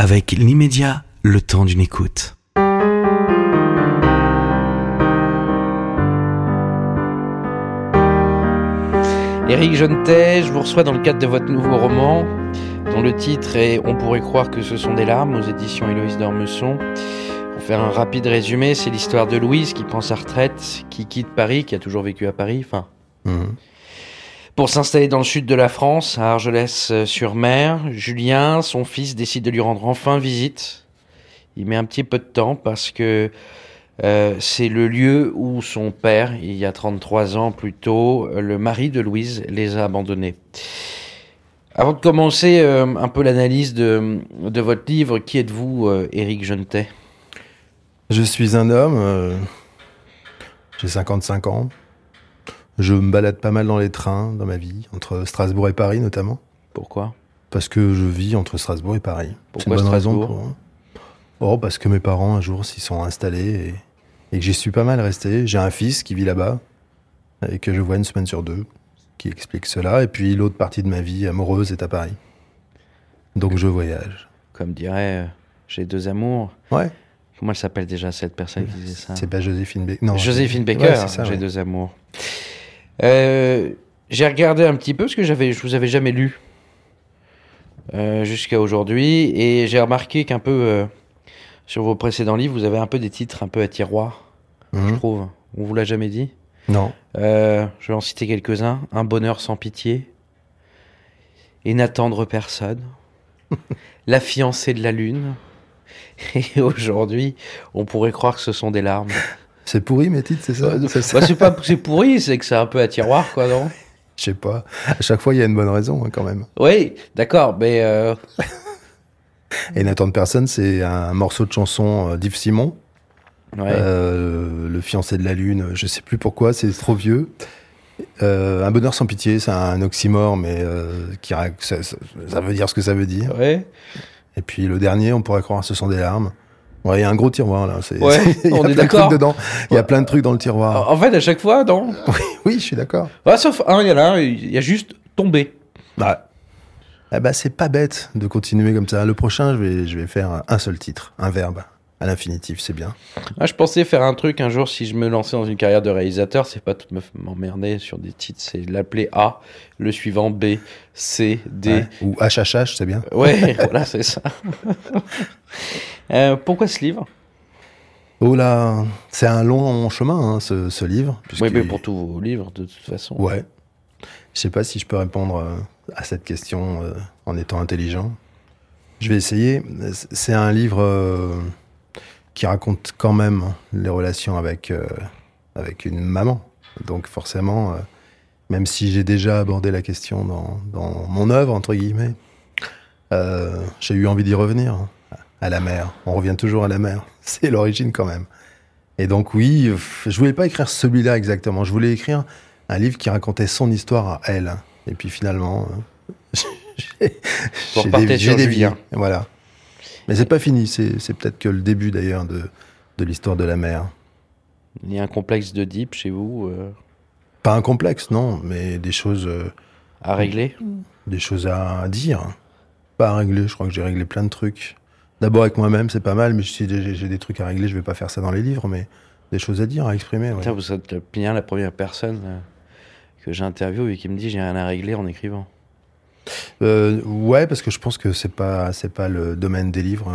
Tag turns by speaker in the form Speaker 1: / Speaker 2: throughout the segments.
Speaker 1: avec l'immédiat, le temps d'une écoute.
Speaker 2: Éric Jontet, je vous reçois dans le cadre de votre nouveau roman, dont le titre est On pourrait croire que ce sont des larmes aux éditions Héloïse d'Ormesson. Pour faire un rapide résumé, c'est l'histoire de Louise qui prend sa retraite, qui quitte Paris, qui a toujours vécu à Paris, enfin,
Speaker 3: Mhm.
Speaker 2: Pour s'installer dans le sud de la France, à Argelès-sur-Mer. Julien, son fils, décide de lui rendre enfin visite. Il met un petit peu de temps parce que euh, c'est le lieu où son père, il y a 33 ans plus tôt, euh, le mari de Louise, les a abandonnés. Avant de commencer euh, un peu l'analyse de, de votre livre, qui êtes-vous, euh, Éric Jontet
Speaker 3: Je suis un homme, euh, j'ai 55 ans. Je me balade pas mal dans les trains dans ma vie, entre Strasbourg et Paris notamment,
Speaker 2: Pourquoi?
Speaker 3: Parce que je vis entre Strasbourg et Paris. C'est
Speaker 2: Pourquoi
Speaker 3: une bonne raison pour. Oh, parce que mes parents un jour s'y sont installés et, et que j'y suis pas mal resté. J'ai un fils qui vit là-bas et que je vois une semaine sur deux, qui explique cela. Et puis l'autre partie de ma vie amoureuse est à Paris. Donc je voyage.
Speaker 2: Comme dirait euh, J'ai deux amours.
Speaker 3: Ouais.
Speaker 2: Comment elle s'appelle déjà cette personne qui disait ça?
Speaker 3: C'est pas Joséphine Baker. Non.
Speaker 2: Joséphine Baker,
Speaker 3: Ouais, c'est
Speaker 2: J'ai
Speaker 3: ouais.
Speaker 2: deux amours. Euh, j'ai regardé un petit peu parce que j'avais, je vous avais jamais lu euh, jusqu'à aujourd'hui et j'ai remarqué qu'un peu euh, sur vos précédents livres, vous avez un peu des titres un peu à tiroir, je
Speaker 3: Mhm.
Speaker 2: trouve. On vous l'a jamais dit?
Speaker 3: Non.
Speaker 2: Euh, Je vais en citer quelques-uns. Un bonheur sans pitié et n'attendre personne. la fiancée de la lune. Et aujourd'hui, on pourrait croire que ce sont des larmes.
Speaker 3: C'est pourri mes titres, c'est ça,
Speaker 2: Bah, c'est pas c'est pourri, c'est que c'est un peu à tiroir, quoi, non
Speaker 3: Je sais pas. À chaque fois, il y a une bonne raison hein, quand même.
Speaker 2: Oui, d'accord, mais euh,
Speaker 3: Et N'attendre personne, c'est un morceau de chanson euh, d'Yves Simon.
Speaker 2: ouais.
Speaker 3: Euh, le fiancé de la lune, je sais plus pourquoi, c'est trop vieux. Euh, un bonheur sans pitié, c'est un oxymore, mais euh, qui ça, ça- ça veut dire ce que ça veut dire.
Speaker 2: ouais.
Speaker 3: Et puis le dernier, on pourrait croire, ce sont des larmes. Ouais, il y a un gros tiroir là. c'est-
Speaker 2: Ouais,
Speaker 3: il y a
Speaker 2: on est
Speaker 3: plein de
Speaker 2: d'accord.
Speaker 3: trucs dedans. Il y a plein de trucs dans le tiroir.
Speaker 2: En fait, à chaque fois, non
Speaker 3: Oui, oui, je suis d'accord.
Speaker 2: Ah, Sauf un, il y en a un, il y a juste tombé.
Speaker 3: Bah, eh ben, c'est pas bête de continuer comme ça. Le prochain, je vais, je vais faire un seul titre, un verbe, à l'infinitif, c'est bien.
Speaker 2: Ah, je pensais faire un truc un jour si je me lançais dans une carrière de réalisateur, c'est pas tout me- m'emmerder sur des titres, c'est l'appeler A, le suivant B, C, D.
Speaker 3: Ouais. Ou HHH, c'est bien.
Speaker 2: Ouais, voilà, c'est ça. Euh, pourquoi ce livre?
Speaker 3: Oh là, c'est un long chemin, hein, ce, ce livre.
Speaker 2: Oui, mais pour tous vos livres, de toute façon.
Speaker 3: Ouais. Je sais pas si je peux répondre euh, à cette question euh, en étant intelligent. Je vais essayer. C'est un livre qui raconte quand même les relations avec, euh, avec une maman. Donc forcément, euh, même si j'ai déjà abordé la question dans, dans mon œuvre, entre guillemets, euh, j'ai eu envie d'y revenir. hein, À la mère. On revient toujours à la mère. C'est l'origine quand même. Et donc oui, je voulais pas écrire celui-là exactement. Je voulais écrire un livre qui racontait son histoire à elle. Et puis finalement, j'ai j'ai dévié.
Speaker 2: Julien.
Speaker 3: Voilà. Mais c'est pas fini. C'est c'est peut-être que le début d'ailleurs de, de l'histoire de la mère.
Speaker 2: Il y a un complexe de Deep chez vous euh,
Speaker 3: Pas un complexe, non, mais des choses, euh,
Speaker 2: à régler
Speaker 3: des choses à dire. Pas à régler. Je crois que j'ai réglé plein de trucs. D'abord avec moi-même, c'est pas mal, mais si j'ai des trucs à régler, je vais pas faire ça dans les livres, mais des choses à dire, à exprimer. ouais.
Speaker 2: Vous êtes bien la première personne euh, que j'ai interviewée et qui me dit j'ai rien à régler en écrivant.
Speaker 3: Euh, ouais, parce que je pense que c'est pas c'est pas le domaine des livres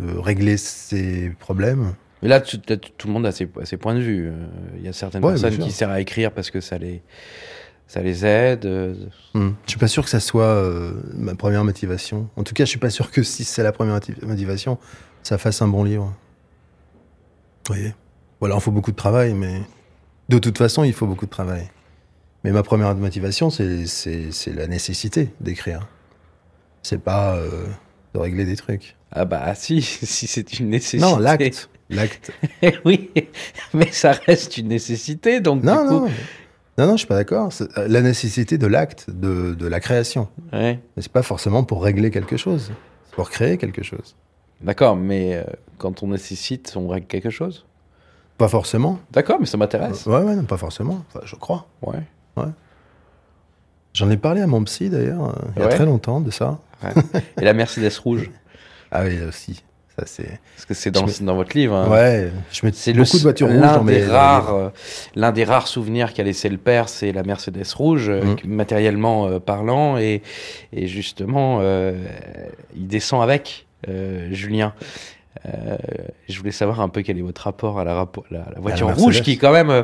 Speaker 3: euh, de régler ses problèmes.
Speaker 2: Mais là, tout, le monde a ses, points de vue. Euh, Il y a certaines
Speaker 3: Ouais,
Speaker 2: personnes qui servent à écrire parce que ça les, ça les aide. euh,
Speaker 3: Hmm. Je suis pas sûr que ça soit euh, ma première motivation. En tout cas, je suis pas sûr que si c'est la première motiv- motivation, ça fasse un bon livre. Vous voyez? Voilà, il faut beaucoup de travail, mais de toute façon, il faut beaucoup de travail. Mais ma première motivation, c'est la nécessité d'écrire. C'est pas euh, de régler des trucs.
Speaker 2: Ah bah si, si c'est une nécessité.
Speaker 3: Non, l'acte. L'acte.
Speaker 2: oui, mais ça reste une nécessité, donc
Speaker 3: Non,
Speaker 2: du coup...
Speaker 3: non. Non, non, je suis pas d'accord. Euh, La nécessité de l'acte, de, de la création.
Speaker 2: Ouais.
Speaker 3: Mais c'est pas forcément pour régler quelque chose. C'est pour créer quelque chose.
Speaker 2: D'accord, mais euh, quand on nécessite, on règle quelque chose?
Speaker 3: Pas forcément.
Speaker 2: D'accord, mais ça m'intéresse.
Speaker 3: Ouais, ouais, non, pas forcément. Enfin, je crois.
Speaker 2: Ouais.
Speaker 3: J'en ai parlé à mon psy d'ailleurs, euh, il y a
Speaker 2: Ouais.
Speaker 3: très longtemps de ça.
Speaker 2: ouais. Et la Mercedes rouge
Speaker 3: Ah oui, aussi. Ça, c'est.
Speaker 2: Parce que c'est dans, dans votre livre. hein.
Speaker 3: Ouais, je mets
Speaker 2: C'est
Speaker 3: beaucoup
Speaker 2: le-
Speaker 3: de voitures rouges
Speaker 2: l'un
Speaker 3: dans mes.
Speaker 2: des rares, euh, l'un des rares souvenirs qu'a laissé le père, c'est la Mercedes rouge, euh, qui- matériellement euh, parlant, et, et justement, euh, il descend avec euh, Julien. Euh, je voulais savoir un peu quel est votre rapport à la, rapo- la, la voiture rouge, qui quand même. euh,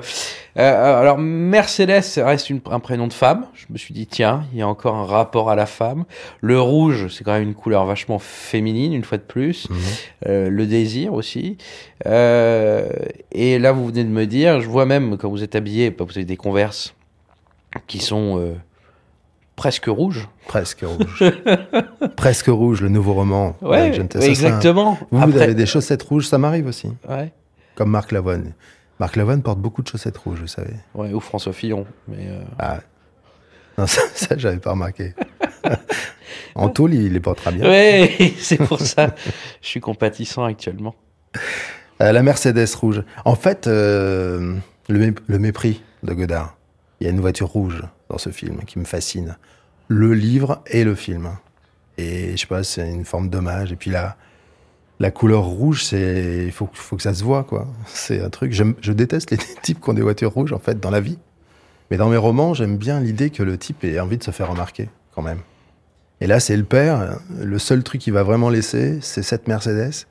Speaker 2: euh, alors Mercedes reste une- un prénom de femme. Je me suis dit tiens, il y a encore un rapport à la femme. Le rouge, c'est quand même une couleur vachement féminine, une fois de plus.
Speaker 3: Mhm.
Speaker 2: Euh, le désir aussi. Euh, et là, vous venez de me dire, je vois même quand vous êtes habillé, vous avez des converses qui sont euh, presque rouges.
Speaker 3: Presque rouge. Presque rouge, le nouveau roman.
Speaker 2: Ouais, exactement.
Speaker 3: Vous, vous avez des chaussettes rouges, ça m'arrive aussi.
Speaker 2: ouais,
Speaker 3: Comme Marc Lavoine. Marc Lavoine porte beaucoup de chaussettes rouges, vous savez.
Speaker 2: ouais, ou François Fillon. Mais euh,
Speaker 3: Ah. Non, ça, ça j'avais pas remarqué. en tôle, il les portera bien.
Speaker 2: ouais, c'est pour ça. Je suis compatissant actuellement.
Speaker 3: Euh, la Mercedes rouge. En fait, euh, le, mé- le mépris de Godard. Il y a une voiture rouge dans ce film qui me fascine. Le livre et le film. Et je sais pas, c'est une forme d'hommage. Et puis la, la couleur rouge, c'est, il faut, faut que ça se voit, quoi. C'est un truc. Je déteste les types qui ont des voitures rouges, en fait, dans la vie. Mais dans mes romans, j'aime bien l'idée que le type ait envie de se faire remarquer, quand même. Et là, c'est le père. Le seul truc qu'il va vraiment laisser, c'est cette Mercedes.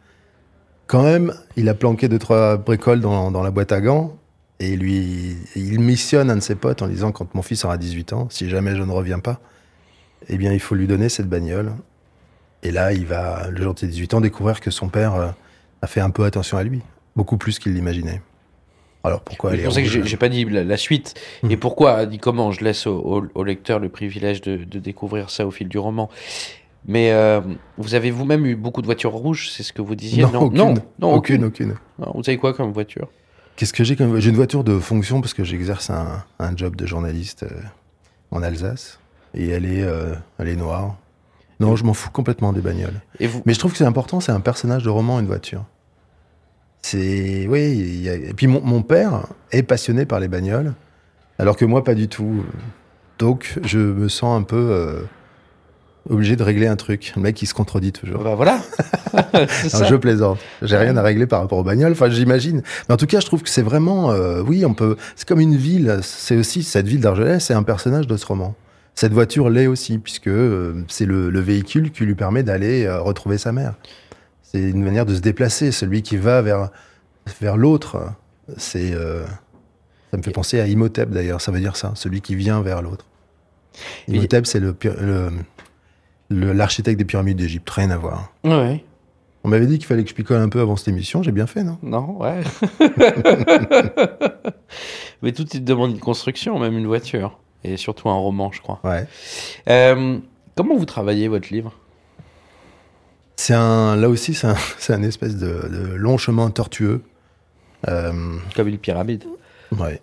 Speaker 3: Quand même, il a planqué deux, trois bricoles dans, dans la boîte à gants. Et lui, il missionne un de ses potes en disant quand mon fils aura 18 ans, si jamais je ne reviens pas, eh bien, il faut lui donner cette bagnole. Et là, il va, le jour de ses 18 ans, découvrir que son père euh, a fait un peu attention à lui. Beaucoup plus qu'il l'imaginait. Alors pourquoi
Speaker 2: C'est pour ça que j'ai
Speaker 3: rouge
Speaker 2: j'ai pas dit la, la suite.
Speaker 3: Mhm.
Speaker 2: Et pourquoi, dit comment Je laisse au, au- au lecteur le privilège de, de découvrir ça au fil du roman? Mais euh, vous avez vous-même eu beaucoup de voitures rouges, c'est ce que vous disiez
Speaker 3: non, aucune,
Speaker 2: non, non,
Speaker 3: aucune, aucune.
Speaker 2: Non, Vous avez quoi comme voiture?
Speaker 3: Qu'est-ce que j'ai comme J'ai une voiture de fonction parce que j'exerce un, un job de journaliste euh, en Alsace et elle est, euh, elle est noire. Non, je m'en fous complètement des bagnoles.
Speaker 2: Et vous
Speaker 3: Mais je trouve que c'est important, c'est un personnage de roman, une voiture. C'est. Oui, a- et puis mon, mon père est passionné par les bagnoles, alors que moi, pas du tout. Donc, je me sens un peu euh, obligé de régler un truc. Le mec, il se contredit toujours.
Speaker 2: Bah voilà. C'est
Speaker 3: Non,
Speaker 2: ça.
Speaker 3: je plaisante. J'ai rien à régler par rapport aux bagnoles. Enfin, j'imagine. Mais en tout cas, je trouve que c'est vraiment. euh, oui, on peut. C'est comme une ville. C'est aussi cette ville d'Argelès. C'est un personnage de ce roman. Cette voiture l'est aussi, puisque euh, c'est le, le véhicule qui lui permet d'aller euh, retrouver sa mère. C'est une manière de se déplacer. Celui qui va vers vers l'autre, c'est. ça me fait penser à Imhotep d'ailleurs. Ça veut dire ça. Celui qui vient vers l'autre. Imhotep, c'est le- l'architecte des pyramides d'Égypte. Rien à voir.
Speaker 2: Ouais.
Speaker 3: On m'avait dit qu'il fallait que je picole un peu avant cette émission, j'ai bien fait, non?
Speaker 2: Non, ouais. Mais tout il demande une construction, même une voiture. Et surtout un roman, je crois.
Speaker 3: Ouais.
Speaker 2: Euh, comment vous travaillez votre livre?
Speaker 3: C'est un, là aussi, c'est un, un espèce de, de long chemin tortueux. Euh,
Speaker 2: Comme une pyramide.
Speaker 3: ouais,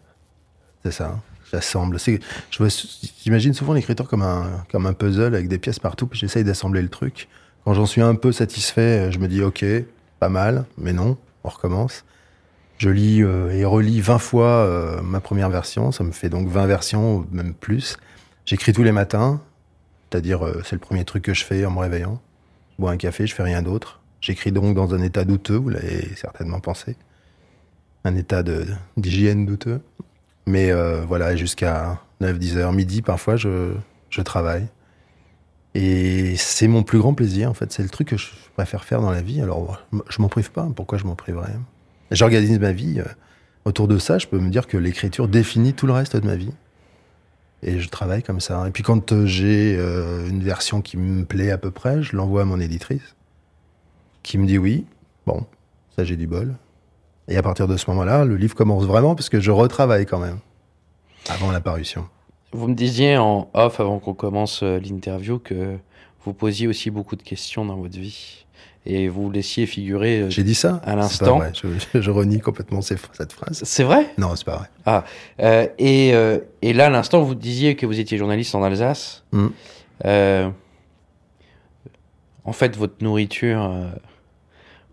Speaker 3: c'est ça. J'assemble. J'imagine souvent l'écriture comme un, comme un puzzle avec des pièces partout, puis j'essaye d'assembler le truc. Quand j'en suis un peu satisfait, je me dis ok, pas mal, mais non, on recommence. Je lis euh, et relis 20 fois euh, ma première version, ça me fait donc 20 versions, même plus. J'écris tous les matins, c'est-à-dire euh, c'est le premier truc que je fais en me réveillant. Je bois un café, je fais rien d'autre. J'écris donc dans un état douteux, vous l'avez certainement pensé. Un état d'hygiène douteux. Mais euh, voilà, jusqu'à 9, 10 heures, midi, parfois, je, je travaille. Et c'est mon plus grand plaisir, en fait. C'est le truc que je préfère faire dans la vie. Alors, je m'en prive pas. Pourquoi je m'en priverais? J'organise ma vie. euh, Autour de ça, je peux me dire que l'écriture définit tout le reste de ma vie. Et je travaille comme ça. Et puis quand euh, j'ai une version qui me plaît à peu près, je l'envoie à mon éditrice, qui me dit oui. Bon, ça j'ai du bol. Et à partir de ce moment-là, le livre commence vraiment parce que je retravaille quand même avant la parution.
Speaker 2: Vous me disiez en off, avant qu'on commence euh, l'interview, que vous posiez aussi beaucoup de questions dans votre vie. Et vous laissiez figurer... euh,
Speaker 3: J'ai dit ça?
Speaker 2: À l'instant.
Speaker 3: Je, je renie complètement ces- cette phrase.
Speaker 2: C'est vrai?
Speaker 3: Non, c'est pas vrai.
Speaker 2: Euh, et, euh, et là, à l'instant, vous disiez que vous étiez journaliste en Alsace.
Speaker 3: Mm.
Speaker 2: Euh, en fait, votre nourriture,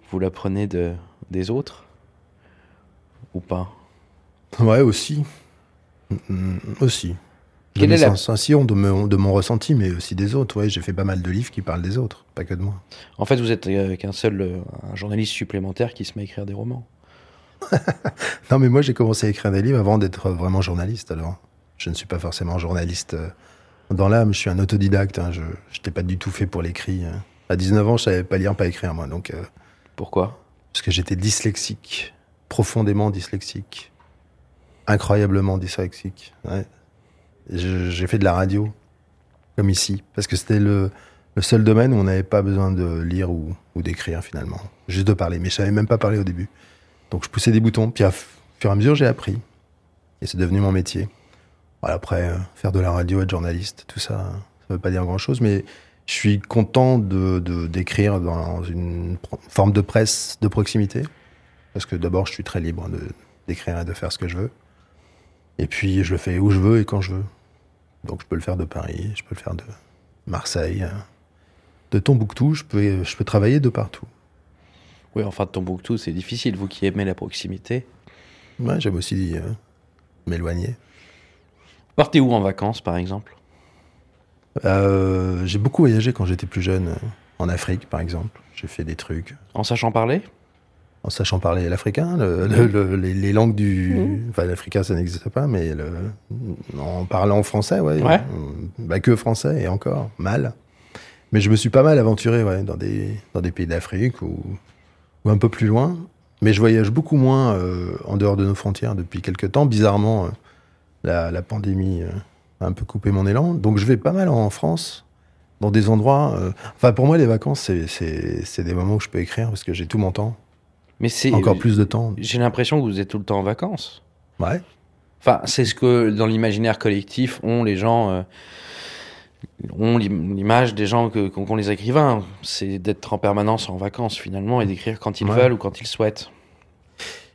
Speaker 2: vous la prenez de, des autres Ou pas
Speaker 3: Ouais, aussi. Mm, aussi. de mes
Speaker 2: la-
Speaker 3: sensations, de mon, de mon ressenti, mais aussi des autres. Ouais, j'ai fait pas mal de livres qui parlent des autres, pas que de moi.
Speaker 2: En fait, vous êtes euh, qu'un seul euh, un journaliste supplémentaire qui se met à écrire des romans.
Speaker 3: Non, mais moi, j'ai commencé à écrire des livres avant d'être vraiment journaliste. Alors, je ne suis pas forcément journaliste euh, dans l'âme. Je suis un autodidacte. Hein, je n'étais pas du tout fait pour l'écrit. hein. À 19 ans, je savais pas lire, pas écrire, moi. Donc, euh,
Speaker 2: Pourquoi?
Speaker 3: parce que j'étais dyslexique, profondément dyslexique, incroyablement dyslexique. J'ai fait de la radio, comme ici, parce que c'était le, seul domaine où on n'avait pas besoin de lire ou, d'écrire finalement, juste de parler. Mais je savais même pas parler au début. Donc je poussais des boutons, puis à fur et à mesure j'ai appris, et c'est devenu mon métier. Après, euh, faire de la radio, être journaliste, tout ça, ça veut pas dire grand-chose, mais je suis content de d'écrire dans une forme de presse de proximité, parce que d'abord, je suis très libre de- d'écrire et de faire ce que je veux. Et puis, je le fais où je veux et quand je veux. Donc, je peux le faire de Paris, je peux le faire de Marseille, euh, de Tombouctou, je peux, je peux travailler de partout.
Speaker 2: Oui, enfin, de Tombouctou, c'est difficile, vous qui aimez la proximité.
Speaker 3: Ouais, j'aime aussi euh, m'éloigner.
Speaker 2: Partez où en vacances, par exemple?
Speaker 3: Euh, j'ai beaucoup voyagé quand j'étais plus jeune, euh, en Afrique, par exemple. J'ai fait des trucs
Speaker 2: En sachant parler?
Speaker 3: En sachant parler l'africain, le- le- le- les, les langues du... Enfin, l'africain, ça n'existe pas, mais en parlant français, ouais.
Speaker 2: Ouais.
Speaker 3: Bah, que français, et encore, mal. Mais je me suis pas mal aventuré, ouais, dans des, dans des pays d'Afrique ou, ou un peu plus loin. Mais je voyage beaucoup moins euh, en dehors de nos frontières depuis quelques temps. Bizarrement, euh, la, la pandémie euh, a un peu coupé mon élan. Donc je vais pas mal en France, dans des endroits... Enfin, pour moi, les vacances, c'est des moments où je peux écrire parce que j'ai tout mon temps.
Speaker 2: Mais c'est
Speaker 3: Encore plus de temps.
Speaker 2: J'ai l'impression que vous êtes tout le temps en vacances.
Speaker 3: Ouais.
Speaker 2: Enfin, c'est ce que dans l'imaginaire collectif ont les gens, euh, ont l'im- l'image des gens que- qu'ont qu'ont les écrivains. C'est d'être en permanence en vacances finalement et d'écrire quand ils
Speaker 3: Ouais.
Speaker 2: veulent ou quand ils souhaitent.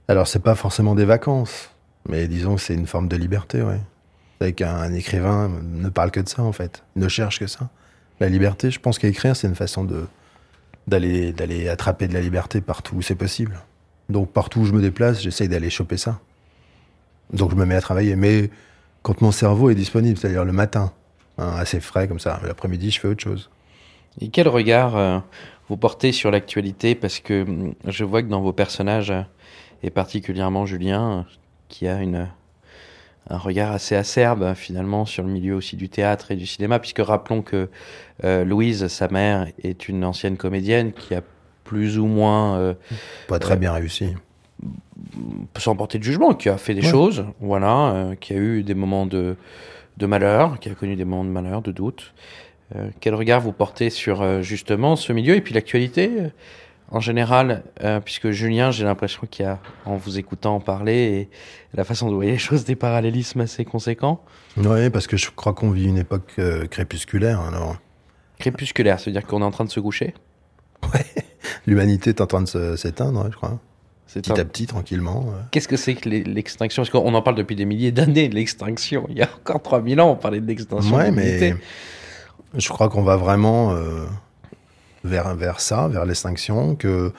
Speaker 3: Alors, c'est pas forcément des vacances, mais disons que c'est une forme de liberté, ouais. C'est qu'un un écrivain ne parle que de ça, en fait. Ne cherche que ça. La liberté, je pense qu'écrire, c'est une façon de d'aller d'aller attraper de la liberté partout où c'est possible. Donc, partout où je me déplace, j'essaye d'aller choper ça. Donc, je me mets à travailler. Mais quand mon cerveau est disponible, c'est-à-dire le matin, hein, assez frais comme ça, l'après-midi, je fais autre chose.
Speaker 2: Et quel regard euh, vous portez sur l'actualité? Parce que hum, je vois que dans vos personnages, euh, et particulièrement Julien, euh, qui a une, un regard assez acerbe euh, finalement sur le milieu aussi du théâtre et du cinéma, puisque rappelons que euh, Louise, sa mère, est une ancienne comédienne qui a plus ou moins, euh,
Speaker 3: Pas très
Speaker 2: Ouais.
Speaker 3: bien réussi.
Speaker 2: sans porter de jugement, qui a fait des
Speaker 3: Ouais.
Speaker 2: choses, voilà, euh, qui a eu des moments de, de malheur, qui a connu des moments de malheur, de doute. Euh, quel regard vous portez sur euh, justement ce milieu et puis l'actualité? euh, en général, euh, puisque Julien, j'ai l'impression qu'il y a, en vous écoutant parler et la façon de voyez les choses, des parallélismes assez conséquents.
Speaker 3: Oui, parce que je crois qu'on vit une époque euh, crépusculaire, alors...
Speaker 2: Crépusculaire, c'est-à-dire qu'on est en train de se coucher?
Speaker 3: L'humanité est en train de s'éteindre, je crois.
Speaker 2: C'est
Speaker 3: Petit
Speaker 2: un-
Speaker 3: à petit, tranquillement.
Speaker 2: Qu'est-ce que c'est que l'e- l'extinction? Parce qu'on en parle depuis des milliers d'années de l'extinction. Il y a encore 3000 ans, on parlait de l'extinction.
Speaker 3: Ouais,
Speaker 2: de
Speaker 3: mais je crois qu'on va vraiment euh, vers, vers ça, vers l'extinction. Que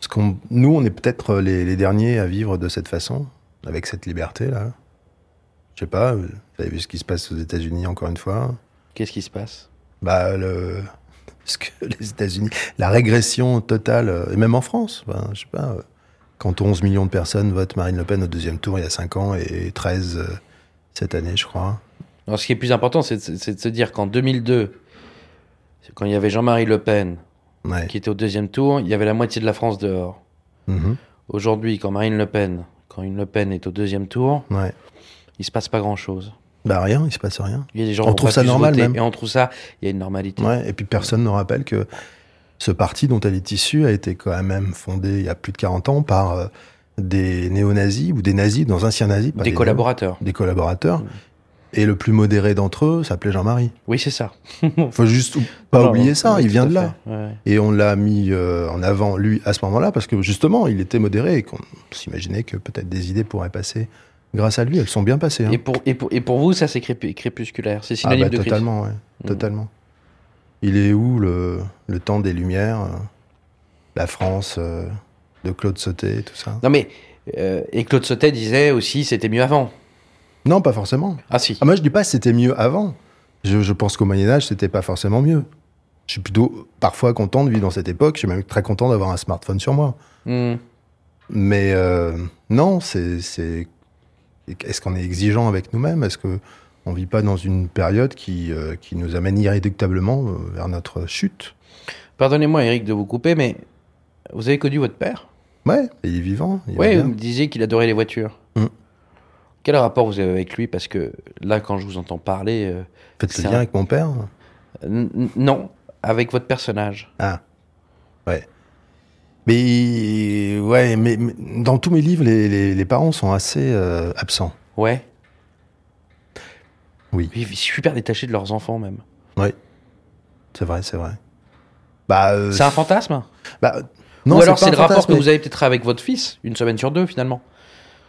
Speaker 3: ce qu'on, nous, on est peut-être les, les derniers à vivre de cette façon, avec cette liberté-là. Je sais pas, vous avez vu ce qui se passe aux États-Unis encore une fois.
Speaker 2: Qu'est-ce qui se passe?
Speaker 3: Bah, le, ce que les États-Unis, la régression totale, euh, et même en France, ben, je sais pas, euh, quand 11 millions de personnes votent Marine Le Pen au deuxième tour il y a 5 ans et 13 euh, cette année, je crois.
Speaker 2: Alors, ce qui est plus important, c'est de, c'est de se dire qu'en 2002, quand il y avait Jean-Marie Le Pen
Speaker 3: Ouais.
Speaker 2: qui était au deuxième tour, il y avait la moitié de la France dehors.
Speaker 3: Mhm.
Speaker 2: Aujourd'hui, quand Marine Le Pen, quand une Le Pen est au deuxième tour,
Speaker 3: Ouais.
Speaker 2: il se passe pas grand-chose.
Speaker 3: Bah rien, il se passe rien.
Speaker 2: Il y a des gens
Speaker 3: On trouve ça normal,
Speaker 2: voter,
Speaker 3: même.
Speaker 2: et on trouve ça, il y a une normalité.
Speaker 3: Ouais, et puis personne ne rappelle que ce parti dont elle est issue a été quand même fondé il y a plus de 40 ans par euh, des néo-nazis ou des nazis, dans anciens nazis.
Speaker 2: Des
Speaker 3: néo-
Speaker 2: collaborateurs.
Speaker 3: Des collaborateurs.
Speaker 2: Mm.
Speaker 3: Et le plus modéré d'entre eux s'appelait Jean-Marie.
Speaker 2: Oui, c'est ça.
Speaker 3: Faut juste pas
Speaker 2: Non,
Speaker 3: oublier
Speaker 2: non,
Speaker 3: ça, il vient de là.
Speaker 2: Ouais.
Speaker 3: Et on l'a mis euh, en avant, lui, à ce moment-là, parce que justement, il était modéré et qu'on s'imaginait que peut-être des idées pourraient passer grâce à lui. Elles sont bien passées. hein.
Speaker 2: Et, pour, et, pour, et pour vous, ça c'est crépus- crépusculaire, c'est
Speaker 3: Ah
Speaker 2: synonyme
Speaker 3: bah,
Speaker 2: de crise.
Speaker 3: totalement, ouais.
Speaker 2: Mm.
Speaker 3: Totalement. Il est où le, le temps des Lumières, euh, la France euh, de Claude Sauté, tout ça?
Speaker 2: Non mais, et Claude Sautet disait aussi c'était mieux avant.
Speaker 3: Non, pas forcément.
Speaker 2: Ah si.
Speaker 3: Ah, moi, je dis pas c'était mieux avant. Je, je pense qu'au Moyen-Âge, c'était pas forcément mieux. Je suis plutôt parfois content de vivre dans cette époque. Je suis même très content d'avoir un smartphone sur moi.
Speaker 2: Hmm.
Speaker 3: Mais euh, non, c'est. c'est- Est-ce qu'on est exigeant avec nous-mêmes? Est-ce que on vit pas dans une période qui, euh, qui nous amène irréductablement euh, vers notre chute?
Speaker 2: Pardonnez-moi, Eric, de vous couper, mais vous avez connu votre père?
Speaker 3: Ouais, il est vivant. il
Speaker 2: Oui,
Speaker 3: bien.
Speaker 2: vous me disiez qu'il adorait les voitures. Quel rapport vous avez avec lui? Parce que là, quand je vous entends parler, euh,
Speaker 3: Faites le lien
Speaker 2: un-
Speaker 3: avec mon père.
Speaker 2: n- n- non, avec votre personnage.
Speaker 3: Ah, ouais. Mais ouais, mais, mais dans tous mes livres, les, les- les parents sont assez euh, absents.
Speaker 2: Ouais.
Speaker 3: Oui.
Speaker 2: Ils vivent super détachés de leurs enfants même.
Speaker 3: Oui, c'est vrai, c'est vrai. Bah, euh,
Speaker 2: C'est un fantasme?
Speaker 3: bah,
Speaker 2: Ou alors c'est le rapport que
Speaker 3: mais-
Speaker 2: vous avez peut-être avec votre fils, une semaine sur deux finalement.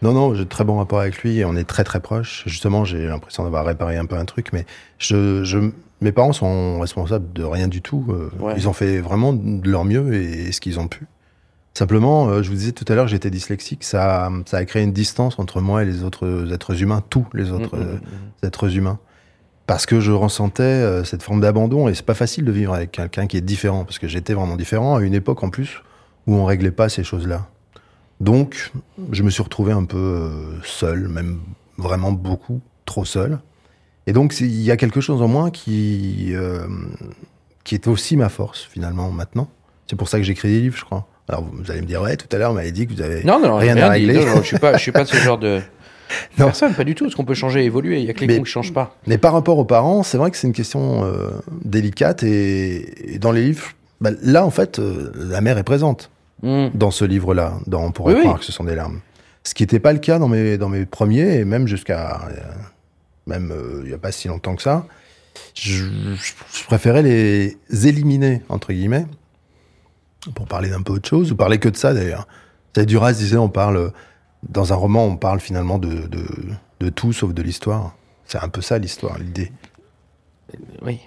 Speaker 3: Non, non, j'ai de très bon rapport avec lui et on est très très proches. Justement, j'ai l'impression d'avoir réparé un peu un truc, mais je, je, mes parents sont responsables de rien du tout. euh,
Speaker 2: Ouais.
Speaker 3: Ils ont fait vraiment de leur mieux et, ce qu'ils ont pu. Simplement, euh, je vous disais tout à l'heure j'étais dyslexique, ça, ça a créé une distance entre moi et les autres êtres humains, tous les autres
Speaker 2: Mm, mm,
Speaker 3: euh,
Speaker 2: mm.
Speaker 3: êtres humains. Parce que je ressentais cette forme d'abandon et c'est pas facile de vivre avec quelqu'un qui est différent, parce que j'étais vraiment différent à une époque en plus où on réglait pas ces choses-là. Donc, je me suis retrouvé un peu euh, seul, même vraiment beaucoup trop seul. Et donc, il y a quelque chose en moi qui, euh, qui est aussi ma force, finalement, maintenant. C'est pour ça que j'écris des livres, je crois. Alors, vous allez me dire, ouais, tout à l'heure, vous m'avez dit que vous avez...
Speaker 2: Non, non,
Speaker 3: Rien
Speaker 2: j'ai
Speaker 3: à
Speaker 2: dit.
Speaker 3: régler.
Speaker 2: Non, non, je suis pas, je suis pas ce genre de
Speaker 3: Non.
Speaker 2: personne, pas du tout. Parce qu'on peut changer, évoluer. Il y a que les
Speaker 3: Mais-
Speaker 2: cons qui changent pas.
Speaker 3: Mais par rapport aux parents, c'est vrai que c'est une question euh, délicate. Et, et dans les livres, bah, là, en fait, euh, la mère est présente.
Speaker 2: Hmm.
Speaker 3: dans ce livre-là, On pourrait
Speaker 2: Oui,
Speaker 3: croire
Speaker 2: oui.
Speaker 3: que ce sont des larmes. Ce qui n'était pas le cas dans mes, dans mes premiers, et même jusqu'à. euh, même euh, il n'y a pas si longtemps que ça. Je, je- je préférais les éliminer, entre guillemets, pour parler d'un peu autre chose, ou parler que de ça d'ailleurs. C'est Duras disait on parle. Dans un roman, on parle finalement de, de, de tout sauf de l'histoire. C'est un peu ça l'histoire, l'idée.
Speaker 2: Oui.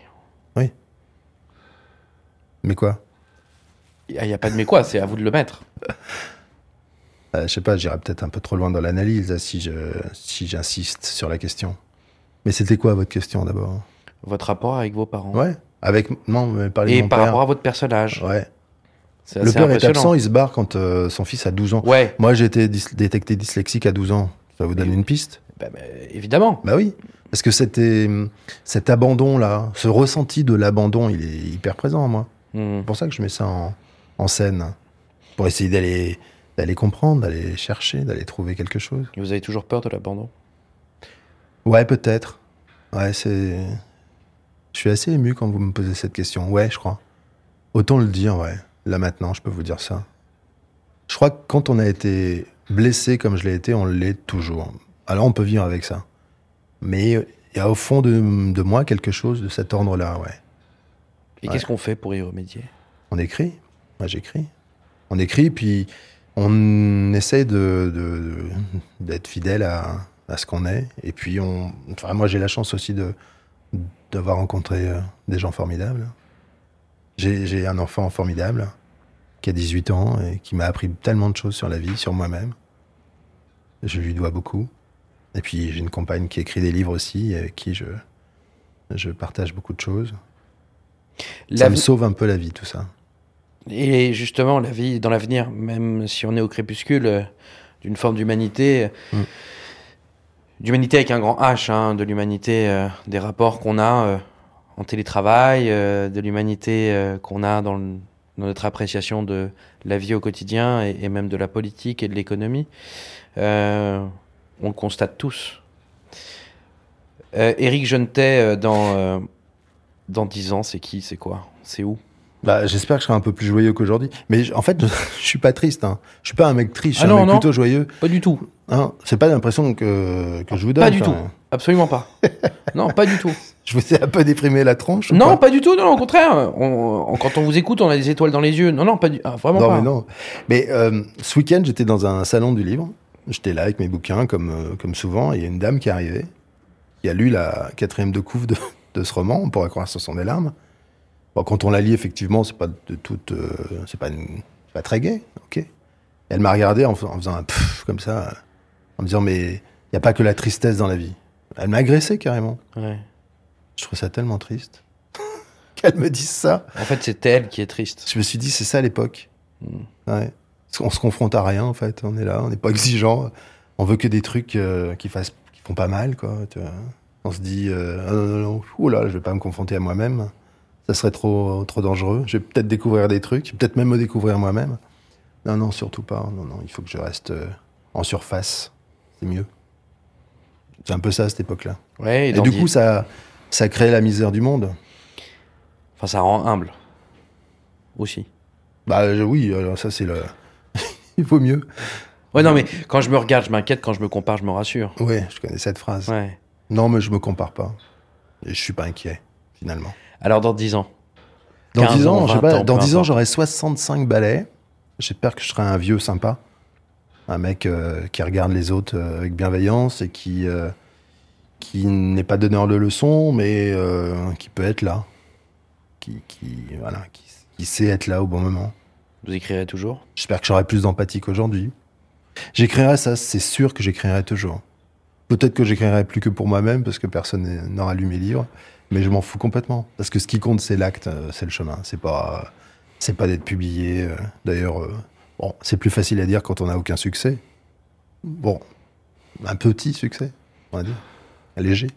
Speaker 3: Mais quoi?
Speaker 2: Il n'y a pas de mais quoi, c'est à vous de le mettre.
Speaker 3: Euh, Je sais pas, j'irai peut-être un peu trop loin dans l'analyse si je si j'insiste sur la question. Mais c'était quoi votre question d'abord?
Speaker 2: Votre rapport avec vos parents.
Speaker 3: Ouais. Avec non, mais parler de
Speaker 2: Et
Speaker 3: mon
Speaker 2: par
Speaker 3: père.
Speaker 2: rapport à votre personnage.
Speaker 3: Ouais. Le père est absent, il se barre quand euh, son fils a 12 ans.
Speaker 2: Ouais,
Speaker 3: Moi, j'ai été dys- détecté dyslexique à 12 ans. Ça vous donne une piste?
Speaker 2: Bah, bah, évidemment.
Speaker 3: Bah oui. Parce que c'était cet abandon là, ce ressenti de l'abandon, il est hyper présent en moi.
Speaker 2: Hmm.
Speaker 3: C'est pour ça que je mets ça en, en scène pour essayer d'aller d'aller comprendre, d'aller chercher, d'aller trouver quelque chose.
Speaker 2: Et Vous avez toujours peur de l'abandon
Speaker 3: Ouais, peut-être. Ouais, c'est. Je suis assez ému quand vous me posez cette question. Ouais, je crois. Autant le dire, ouais. Là maintenant, je peux vous dire ça. Je crois que quand on a été blessé comme je l'ai été, on l'est toujours. Alors on peut vivre avec ça. Mais il y a au fond de, de moi quelque chose de cet ordre-là, ouais.
Speaker 2: Et
Speaker 3: Ouais.
Speaker 2: qu'est-ce qu'on fait pour y remédier?
Speaker 3: On écrit. Moi, j'écris. On écrit, puis on essaie de, de- d'être fidèle à, à ce qu'on est. Et puis, on, enfin, moi, j'ai la chance aussi de, d'avoir rencontré euh, des gens formidables. J'ai, un enfant formidable qui a 18 ans et qui m'a appris tellement de choses sur la vie, sur moi-même. Je lui dois beaucoup. Et puis, j'ai une compagne qui écrit des livres aussi, et avec qui je, je partage beaucoup de choses. Ça me sauve un peu la vie, tout ça.
Speaker 2: Et justement, la vie dans l'avenir, même si on est au crépuscule euh, d'une forme d'humanité,
Speaker 3: Mm.
Speaker 2: d'humanité avec un grand H, hein, de l'humanité euh, des rapports qu'on a euh, en télétravail, euh, de l'humanité euh, qu'on a dans, le- dans notre appréciation de la vie au quotidien et, et même de la politique et de l'économie. Euh, on le constate tous. Euh, Éric Jeuntet, euh, dans, euh, dans 10 ans, c'est qui C'est quoi? C'est où?
Speaker 3: Bah, j'espère que je serai un peu plus joyeux qu'aujourd'hui. Mais en fait, je, je suis pas triste. Hein. Je suis pas un mec triste. Je suis
Speaker 2: Ah
Speaker 3: un
Speaker 2: non,
Speaker 3: mec
Speaker 2: non.
Speaker 3: plutôt joyeux.
Speaker 2: Pas du tout.
Speaker 3: Hein. C'est pas l'impression que, que je vous donne.
Speaker 2: Pas du tout. Absolument pas. non, pas du tout.
Speaker 3: Je vous ai un peu déprimé la tronche.
Speaker 2: Non,
Speaker 3: pas
Speaker 2: du tout. Non, au contraire. On- on- quand on vous écoute, on a des étoiles dans les yeux. Non, non, pas du. ah, vraiment
Speaker 3: non,
Speaker 2: pas.
Speaker 3: mais non. Mais euh, ce week-end, j'étais dans un salon du livre. J'étais là avec mes bouquins, comme, euh, comme souvent. Il y a une dame qui est arrivée, qui a lu la quatrième de couve de, de ce roman. On pourrait croire que ce sont des larmes. Bon, quand on la lit, effectivement, c'est pas de toute, euh, c'est pas, une- pas très gai, ok. Et elle m'a regardé en, fais- en faisant un pfff comme ça, en me disant mais il y a pas que la tristesse dans la vie. Elle m'a agressé carrément.
Speaker 2: Ouais.
Speaker 3: Je trouve ça tellement triste qu'elle me dise ça.
Speaker 2: En fait, c'est elle qui est triste.
Speaker 3: Je me suis dit, c'est ça l'époque.
Speaker 2: Mm.
Speaker 3: Ouais. Parce qu'on se confronte à rien en fait. On est là, on n'est pas exigeant. On veut que des trucs euh, qui fassent, qui font pas mal quoi. Tu vois. On se dit, euh, ah non, non, non, ouh là, je vais pas me confronter à moi-même. Ça serait trop, trop dangereux. Je vais peut-être découvrir des trucs, peut-être même me découvrir moi-même. Non, non, surtout pas. Non, non, il faut que je reste euh, en surface. C'est mieux. C'est un peu ça à cette époque-là.
Speaker 2: Ouais, et,
Speaker 3: du coup, ça, ça crée la misère du monde.
Speaker 2: Enfin, ça rend humble. Aussi.
Speaker 3: Bah je- oui, alors ça c'est le. il vaut mieux.
Speaker 2: Ouais, non, mais quand je me regarde, je m'inquiète. Quand je me compare, je me rassure.
Speaker 3: Ouais, je connais cette phrase.
Speaker 2: Ouais.
Speaker 3: Non, mais je me compare pas. Et je suis pas inquiet, finalement.
Speaker 2: Alors, dans 10 ans.
Speaker 3: Dans
Speaker 2: 15
Speaker 3: 10 ans,
Speaker 2: ans,
Speaker 3: je sais
Speaker 2: 20
Speaker 3: pas,
Speaker 2: ans,
Speaker 3: dans
Speaker 2: peu
Speaker 3: 10 ans, j'aurai 65 balais. J'espère que je serai un vieux sympa. Un mec euh, qui regarde les autres euh, avec bienveillance et qui, euh, qui n'est pas donneur de leçons, mais qui peut être là. Qui, qui, voilà, qui, qui sait être là au bon moment.
Speaker 2: Vous écrirez toujours?
Speaker 3: J'espère que j'aurai plus d'empathie qu'aujourd'hui. J'écrirai ça, c'est sûr que j'écrirai toujours. Peut-être que j'écrirai plus que pour moi-même parce que personne n'aura lu mes livres, mais je m'en fous complètement. Parce que ce qui compte, c'est l'acte, euh, c'est le chemin. C'est pas, c'est pas d'être publié. euh. D'ailleurs, euh, bon, c'est plus facile à dire quand on n'a aucun succès. Bon, un petit succès, on va dire, léger.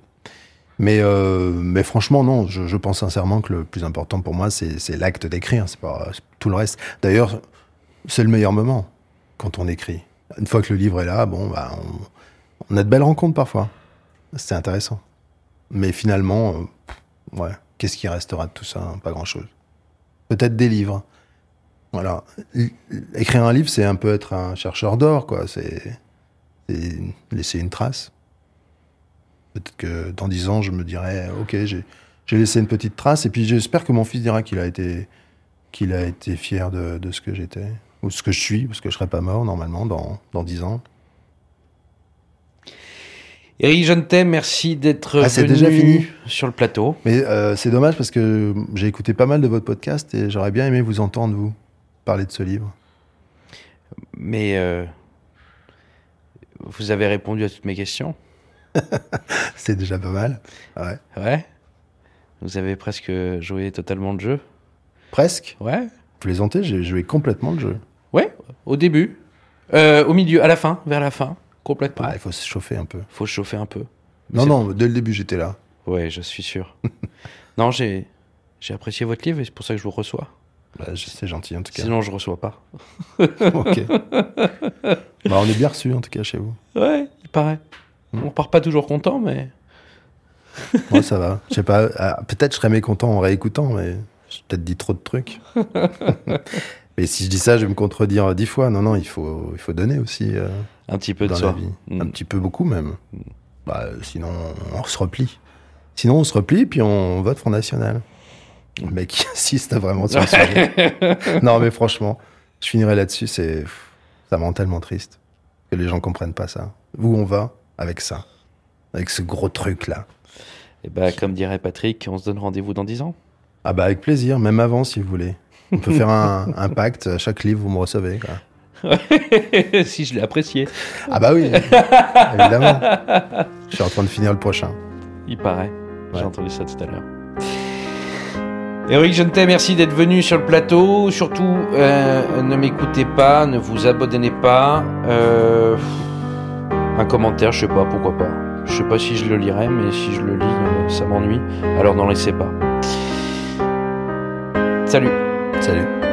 Speaker 3: Mais, euh, mais franchement, non, je, pense sincèrement que le plus important pour moi, c'est l'acte d'écrire, c'est pas tout le reste. D'ailleurs, c'est le meilleur moment quand on écrit. Une fois que le livre est là, bon, bah, on, on a de belles rencontres parfois. C'est intéressant. Mais finalement, euh, ouais, qu'est-ce qui restera de tout ça Pas grand-chose. Peut-être des livres. Voilà. Écrire un livre, c'est un peu être un chercheur d'or, quoi. C'est laisser une trace. Peut-être que dans dix ans, je me dirais, ok, j'ai laissé une petite trace, et puis j'espère que mon fils dira qu'il a été qu'il a été fier de, de ce que j'étais, ou ce que je suis, parce que je serai pas mort normalement dans, dans 10 ans.
Speaker 2: Eric Jeannetet, merci d'être
Speaker 3: Ah,
Speaker 2: venu
Speaker 3: déjà fini
Speaker 2: sur le plateau.
Speaker 3: Mais euh, c'est dommage parce que j'ai écouté pas mal de votre podcast et j'aurais bien aimé vous entendre, vous, parler de ce livre.
Speaker 2: Mais euh, vous avez répondu à toutes mes questions.
Speaker 3: C'est déjà pas mal. Ouais.
Speaker 2: Ouais. Vous avez presque joué totalement le jeu.
Speaker 3: Presque?
Speaker 2: Ouais.
Speaker 3: Plaisanter, j'ai joué complètement le jeu.
Speaker 2: Ouais, au début. Euh, au milieu, à la fin, vers la fin, complètement.
Speaker 3: Ah, il faut se chauffer un peu.
Speaker 2: Faut se chauffer un peu. Mais
Speaker 3: Non, non, dès le début, j'étais là.
Speaker 2: Ouais, je suis sûr. non, j'ai j'ai apprécié votre livre et c'est pour ça que je vous reçois.
Speaker 3: Bah, c'est gentil en tout cas.
Speaker 2: Sinon, je reçois pas.
Speaker 3: ok. bah, on est bien reçus en tout cas chez vous.
Speaker 2: Ouais, il paraît.
Speaker 3: Hmm.
Speaker 2: On repart pas toujours content, mais
Speaker 3: Moi, ça va. Je sais pas. ah, peut-être je serais mécontent en réécoutant, mais j'ai peut-être dit trop de trucs. mais si je dis ça, je vais me contredire dix fois. Non, non, il faut, il faut donner aussi euh,
Speaker 2: un petit peu de
Speaker 3: la
Speaker 2: soi.
Speaker 3: vie.
Speaker 2: Mm.
Speaker 3: Un petit peu beaucoup même. Bah, euh, sinon, on se replie. Sinon, on se replie puis on vote Front National. Le mec qui insiste vraiment sur le sujet. non, mais franchement, je finirai là-dessus. C'est, ça me rend tellement triste que les gens comprennent pas ça. Où on va avec ça, avec ce gros truc là.
Speaker 2: Et bah, comme dirait Patrick, on se donne rendez-vous dans 10 ans.
Speaker 3: Ah bah avec plaisir, même avant si vous voulez. On peut faire un, un pacte, à chaque livre vous me recevez. Quoi.
Speaker 2: si je l'ai apprécié.
Speaker 3: Ah bah oui, évidemment. Je suis en train de finir le prochain.
Speaker 2: Il paraît. J'ai
Speaker 3: Ouais.
Speaker 2: entendu ça tout à l'heure. Eric Jeannetet, merci d'être venu sur le plateau. Surtout, euh, ne m'écoutez pas, ne vous abonnez pas. Euh, un commentaire, je sais pas, pourquoi pas. Je sais pas si je le lirai, mais si je le lis, euh, ça m'ennuie. Alors n'en laissez pas. Salut.
Speaker 3: Salut.